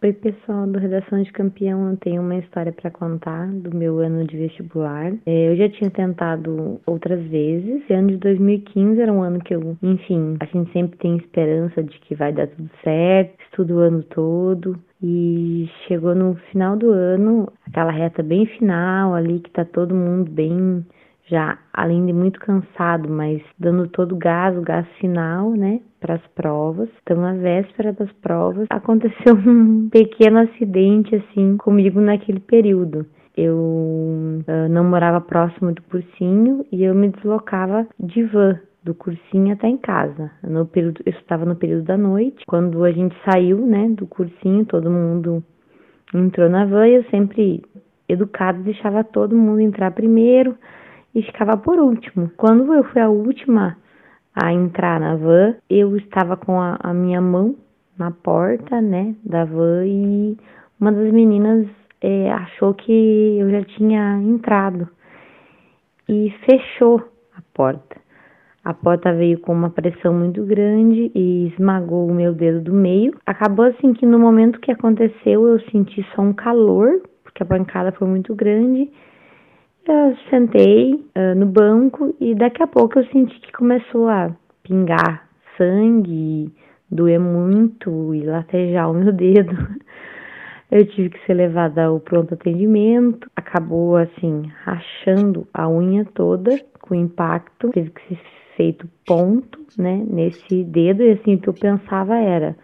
Oi, pessoal do Redação de Campeão. Eu tenho uma história para contar do meu ano de vestibular. É, eu já tinha tentado outras vezes. Esse ano de 2015 era um ano que eu, enfim, a gente sempre tem esperança de que vai dar tudo certo, estudo o ano todo. E chegou no final do ano, aquela reta bem final ali, que tá todo mundo bem já, além de muito cansado, mas dando todo o gás, o gás final, né, para as provas. Então, na véspera das provas, aconteceu um pequeno acidente, assim, comigo naquele período. Eu uh, não morava próximo do cursinho e eu me deslocava de van do cursinho até em casa. No período, eu estava no período da noite. Quando a gente saiu, né, do cursinho, todo mundo entrou na van e eu sempre educado deixava todo mundo entrar primeiro e ficava por último. Quando eu fui a última a entrar na van, eu estava com a, a minha mão na porta, né, da van e uma das meninas é, achou que eu já tinha entrado e fechou a porta. A porta veio com uma pressão muito grande e esmagou o meu dedo do meio. Acabou assim que no momento que aconteceu eu senti só um calor, porque a pancada foi muito grande. Eu sentei uh, no banco e daqui a pouco eu senti que começou a pingar sangue, doer muito e latejar o meu dedo. Eu tive que ser levada ao pronto atendimento. Acabou assim, rachando a unha toda com impacto. Teve que ser feito ponto, né, nesse dedo, e assim, o que eu pensava era,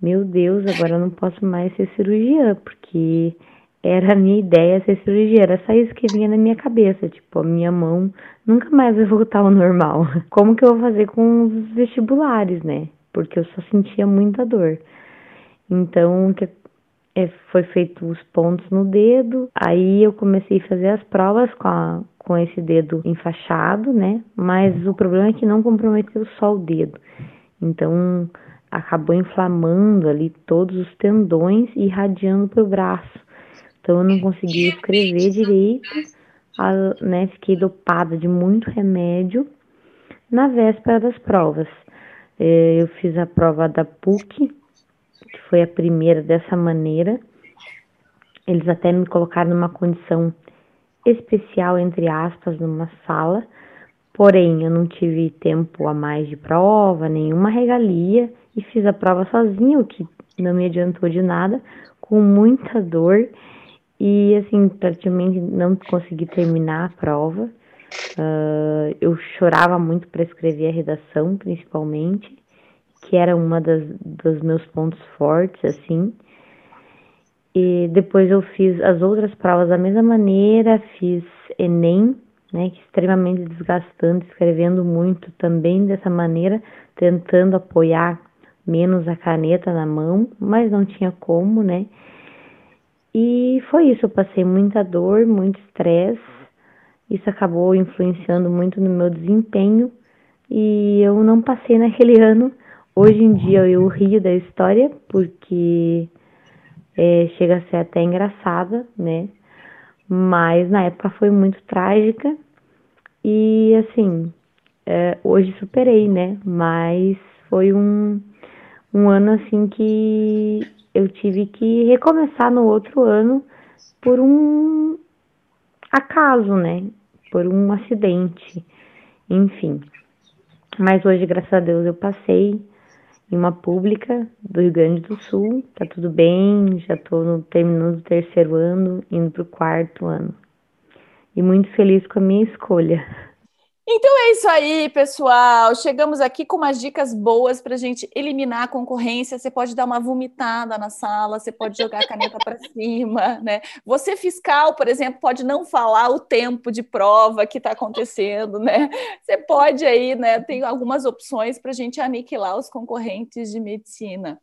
meu Deus, agora eu não posso mais ser cirurgiã, porque era a minha ideia ser cirurgia, era só isso que vinha na minha cabeça, tipo, a minha mão nunca mais vai voltar ao normal. Como que eu vou fazer com os vestibulares, né? Porque eu só sentia muita dor. Então, é, foi feito os pontos no dedo, aí eu comecei a fazer as provas com, a, com esse dedo enfaixado, né? Mas o problema é que não comprometeu só o dedo. Então, acabou inflamando ali todos os tendões e irradiando para o braço. Então eu não conseguia escrever direito, a, né? Fiquei dopada de muito remédio na véspera das provas. É, eu fiz a prova da PUC, que foi a primeira dessa maneira. Eles até me colocaram numa condição especial, entre aspas, numa sala, porém eu não tive tempo a mais de prova, nenhuma regalia, e fiz a prova sozinha, o que não me adiantou de nada, com muita dor e assim, praticamente não consegui terminar a prova. Uh, eu chorava muito para escrever a redação, principalmente, que era uma das dos meus pontos fortes, assim. E depois eu fiz as outras provas da mesma maneira, fiz Enem, né, que é extremamente desgastante, escrevendo muito também dessa maneira, tentando apoiar menos a caneta na mão, mas não tinha como, né? E foi isso, eu passei muita dor, muito estresse. Isso acabou influenciando muito no meu desempenho e eu não passei naquele ano. Hoje em dia eu rio da história porque é, chega a ser até engraçada, né? Mas na época foi muito trágica e assim, é, hoje superei, né? Mas foi um, um ano assim que eu tive que recomeçar no outro ano por um acaso, né? Por um acidente, enfim. Mas hoje, graças a Deus, eu passei em uma pública do Rio Grande do Sul, tá tudo bem, já tô no, terminando o terceiro ano, indo pro quarto ano. E muito feliz com a minha escolha. Então é isso aí, pessoal. Chegamos aqui com umas dicas boas para a gente eliminar a concorrência. Você pode dar uma vomitada na sala, você pode jogar a caneta para cima, né? Você fiscal, por exemplo, pode não falar o tempo de prova que está acontecendo, né? Você pode aí, né? Tem algumas opções para a gente aniquilar os concorrentes de medicina.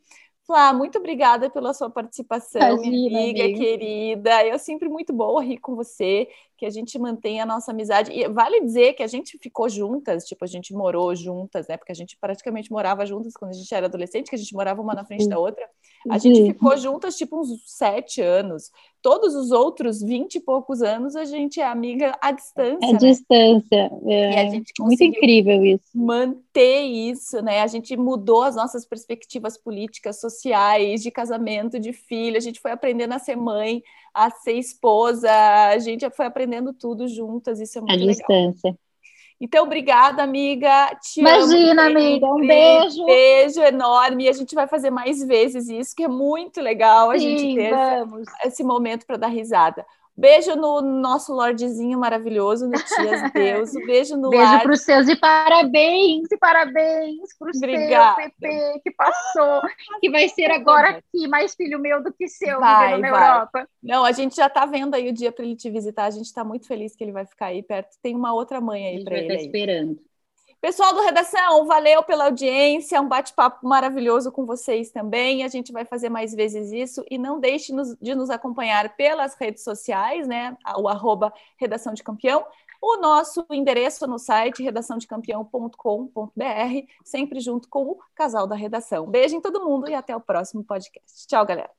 Flá, muito obrigada pela sua participação, Imagina, minha amiga, amiga querida. Eu sempre muito boa rir com você, que a gente mantenha a nossa amizade. E vale dizer que a gente ficou juntas, tipo, a gente morou juntas, né? Porque a gente praticamente morava juntas quando a gente era adolescente, que a gente morava uma na frente da outra. A gente ficou juntas, tipo, uns sete anos. Todos os outros vinte e poucos anos, a gente é amiga à distância. À né? distância. É, a gente muito incrível isso. Manter isso, né? A gente mudou as nossas perspectivas políticas, sociais, de casamento, de filho. A gente foi aprendendo a ser mãe, a ser esposa. A gente foi aprendendo tudo juntas. Isso é muito à legal. distância. Então, obrigada, amiga. Te Imagina, amo, amiga. Um beijo. Um beijo enorme. E a gente vai fazer mais vezes isso, que é muito legal a Sim, gente ter esse, esse momento para dar risada. Beijo no nosso Lordezinho maravilhoso, no Tias Deus. Beijo no Beijo para os seus e parabéns, e parabéns para o seu Pepe que passou, que vai ser agora aqui mais filho meu do que seu, vai, na vai. Europa. Não, a gente já está vendo aí o dia para ele te visitar. A gente está muito feliz que ele vai ficar aí perto. Tem uma outra mãe aí para ele. Vai estar esperando. Pessoal do Redação, valeu pela audiência, um bate-papo maravilhoso com vocês também. A gente vai fazer mais vezes isso e não deixe de nos acompanhar pelas redes sociais, né? O arroba Redação de Campeão, o nosso endereço no site redaçãodecampeão.com.br, sempre junto com o casal da redação. Beijo em todo mundo e até o próximo podcast. Tchau, galera.